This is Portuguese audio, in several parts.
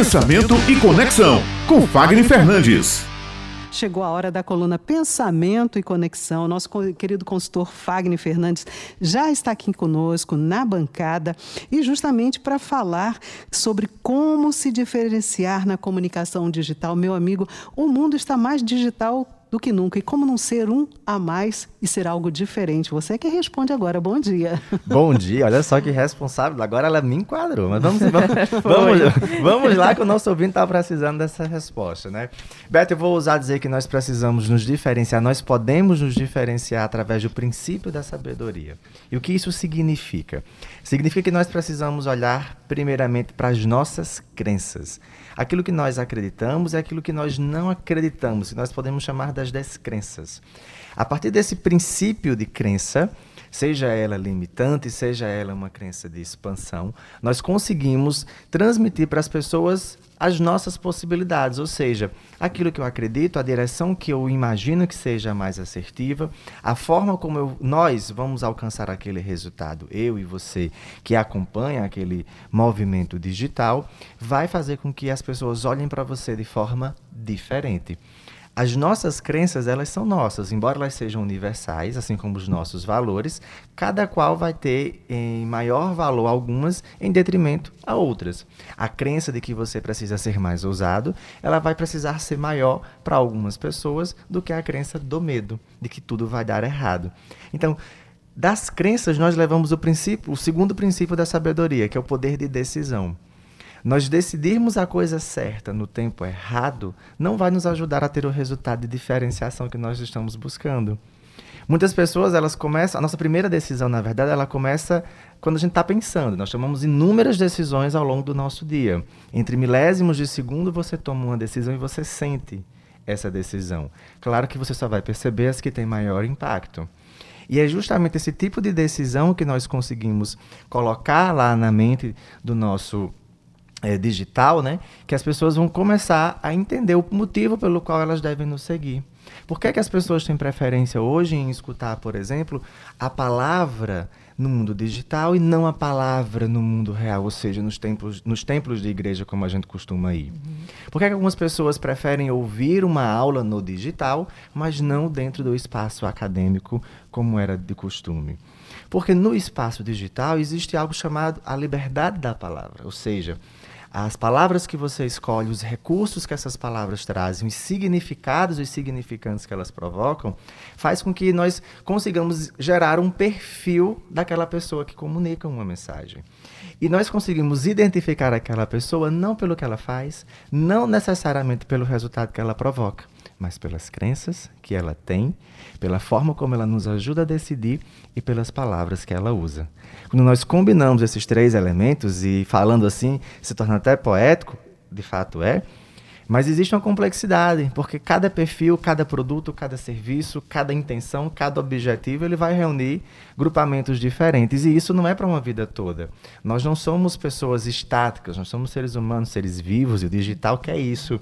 Pensamento e Conexão, com Fagner Fernandes. Chegou a hora da coluna Pensamento e Conexão. Nosso querido consultor Fagner Fernandes já está aqui conosco na bancada e justamente para falar sobre como se diferenciar na comunicação digital. Meu amigo, o mundo está mais digital do que nunca. E como não ser um a mais e ser algo diferente? Você é que responde agora. Bom dia. Bom dia. Olha só que responsável. Agora ela me enquadrou. Mas vamos, vamos, vamos, lá que o nosso ouvinte está precisando dessa resposta, né? Beto, eu vou usar dizer que nós precisamos nos diferenciar. Nós podemos nos diferenciar através do princípio da sabedoria. E o que isso significa? Significa que nós precisamos olhar primeiramente para as nossas crenças. Aquilo que nós acreditamos é aquilo que nós não acreditamos, que nós podemos chamar das descrenças. A partir desse princípio de crença, seja ela limitante, seja ela uma crença de expansão, nós conseguimos transmitir para as pessoas as nossas possibilidades, ou seja, aquilo que eu acredito, a direção que eu imagino que seja mais assertiva, a forma como eu, nós vamos alcançar aquele resultado, eu e você que acompanha aquele movimento digital, vai fazer com que as pessoas olhem para você de forma diferente. As nossas crenças, elas são nossas, embora elas sejam universais, assim como os nossos valores, cada qual vai ter em maior valor algumas em detrimento a outras. A crença de que você precisa ser mais ousado, ela vai precisar ser maior para algumas pessoas do que a crença do medo, de que tudo vai dar errado. Então, das crenças nós levamos o princípio, o segundo princípio da sabedoria, que é o poder de decisão. Nós decidirmos a coisa certa no tempo errado não vai nos ajudar a ter o resultado de diferenciação que nós estamos buscando. Muitas pessoas, elas começam, a nossa primeira decisão, na verdade, ela começa quando a gente está pensando. Nós tomamos inúmeras decisões ao longo do nosso dia. Entre milésimos de segundo, você toma uma decisão e você sente essa decisão. Claro que você só vai perceber as que têm maior impacto. E é justamente esse tipo de decisão que nós conseguimos colocar lá na mente do nosso é, digital, né, que as pessoas vão começar a entender o motivo pelo qual elas devem nos seguir. Por que, é que as pessoas têm preferência hoje em escutar, por exemplo, a palavra no mundo digital e não a palavra no mundo real, ou seja, nos templos, nos templos de igreja, como a gente costuma ir? Uhum. Por que, é que algumas pessoas preferem ouvir uma aula no digital, mas não dentro do espaço acadêmico, como era de costume? Porque no espaço digital existe algo chamado a liberdade da palavra, ou seja, as palavras que você escolhe, os recursos que essas palavras trazem, os significados e significantes que elas provocam, faz com que nós consigamos gerar um perfil daquela pessoa que comunica uma mensagem. E nós conseguimos identificar aquela pessoa não pelo que ela faz, não necessariamente pelo resultado que ela provoca, mas pelas crenças que ela tem, pela forma como ela nos ajuda a decidir e pelas palavras que ela usa. Quando nós combinamos esses três elementos, e falando assim, se torna até poético, de fato é, mas existe uma complexidade, porque cada perfil, cada produto, cada serviço, cada intenção, cada objetivo, ele vai reunir grupamentos diferentes. E isso não é para uma vida toda. Nós não somos pessoas estáticas, nós somos seres humanos, seres vivos, e o digital quer isso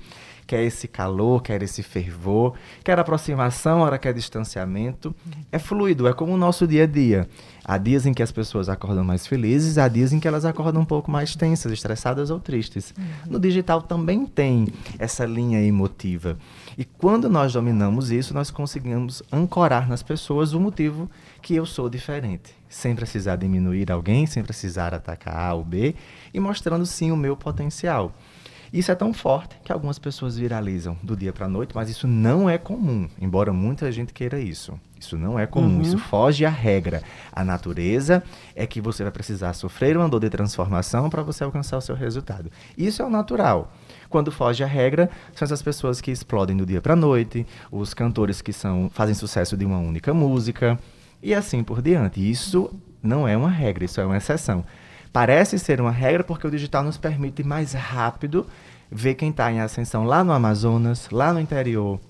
quer esse calor, quer esse fervor, quer aproximação, hora quer distanciamento. É fluido, é como o nosso dia a dia. Há dias em que as pessoas acordam mais felizes, há dias em que elas acordam um pouco mais tensas, estressadas ou tristes. Uhum. No digital também tem essa linha emotiva. E quando nós dominamos isso, nós conseguimos ancorar nas pessoas o motivo que eu sou diferente, sem precisar diminuir alguém, sem precisar atacar A ou B, e mostrando sim o meu potencial. Isso é tão forte que algumas pessoas viralizam do dia para a noite, mas isso não é comum, embora muita gente queira isso. Isso não é comum, uhum. isso foge à regra. A natureza é que você vai precisar sofrer uma dor de transformação para você alcançar o seu resultado. Isso é o natural. Quando foge à regra, são essas pessoas que explodem do dia para a noite, os cantores que são, fazem sucesso de uma única música, e assim por diante. Isso não é uma regra, isso é uma exceção. Parece ser uma regra porque o digital nos permite mais rápido ver quem está em ascensão lá no Amazonas, lá no interior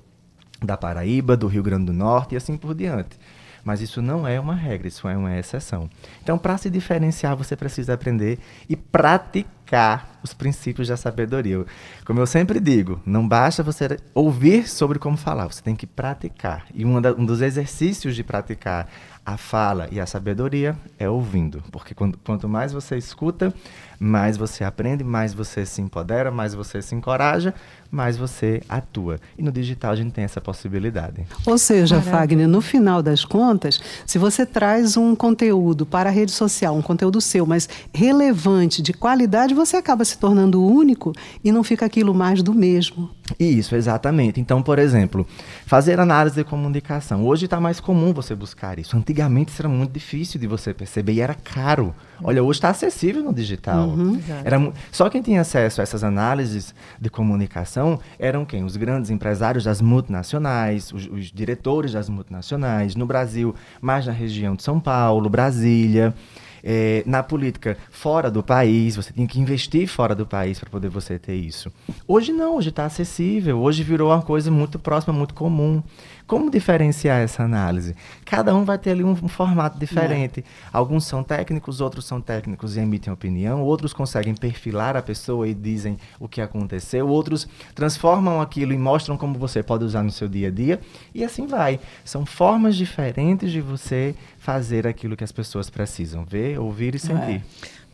da Paraíba, do Rio Grande do Norte e assim por diante. Mas isso não é uma regra, isso é uma exceção. Então, para se diferenciar, você precisa aprender e praticar praticar os princípios da sabedoria. Como eu sempre digo, não basta você ouvir sobre como falar, você tem que praticar. E um, da, um dos exercícios de praticar a fala e a sabedoria é ouvindo. Porque quando, quanto mais você escuta, mais você aprende, mais você se empodera, mais você se encoraja, mais você atua. E no digital a gente tem essa possibilidade. Ou seja, Maravilha. Fagner, no final das contas, se você traz um conteúdo para a rede social, um conteúdo seu, mas relevante, de qualidade, você acaba se tornando único e não fica aquilo mais do mesmo. Isso, exatamente. Então, por exemplo, fazer análise de comunicação. Hoje está mais comum você buscar isso. Antigamente isso era muito difícil de você perceber e era caro. Olha, hoje está acessível no digital. Uhum. Era, só quem tinha acesso a essas análises de comunicação eram quem? Os grandes empresários das multinacionais, os, os diretores das multinacionais. No Brasil, mais na região de São Paulo, Brasília é, na política fora do país, você tem que investir fora do país para poder você ter isso. Hoje não, hoje está acessível, hoje virou uma coisa muito próxima, muito comum. Como diferenciar essa análise? Cada um vai ter ali um, um formato diferente. É. Alguns são técnicos, outros são técnicos e emitem opinião, outros conseguem perfilar a pessoa e dizem o que aconteceu, outros transformam aquilo e mostram como você pode usar no seu dia a dia, e assim vai. São formas diferentes de você fazer aquilo que as pessoas precisam ver, ouvir e sentir. É.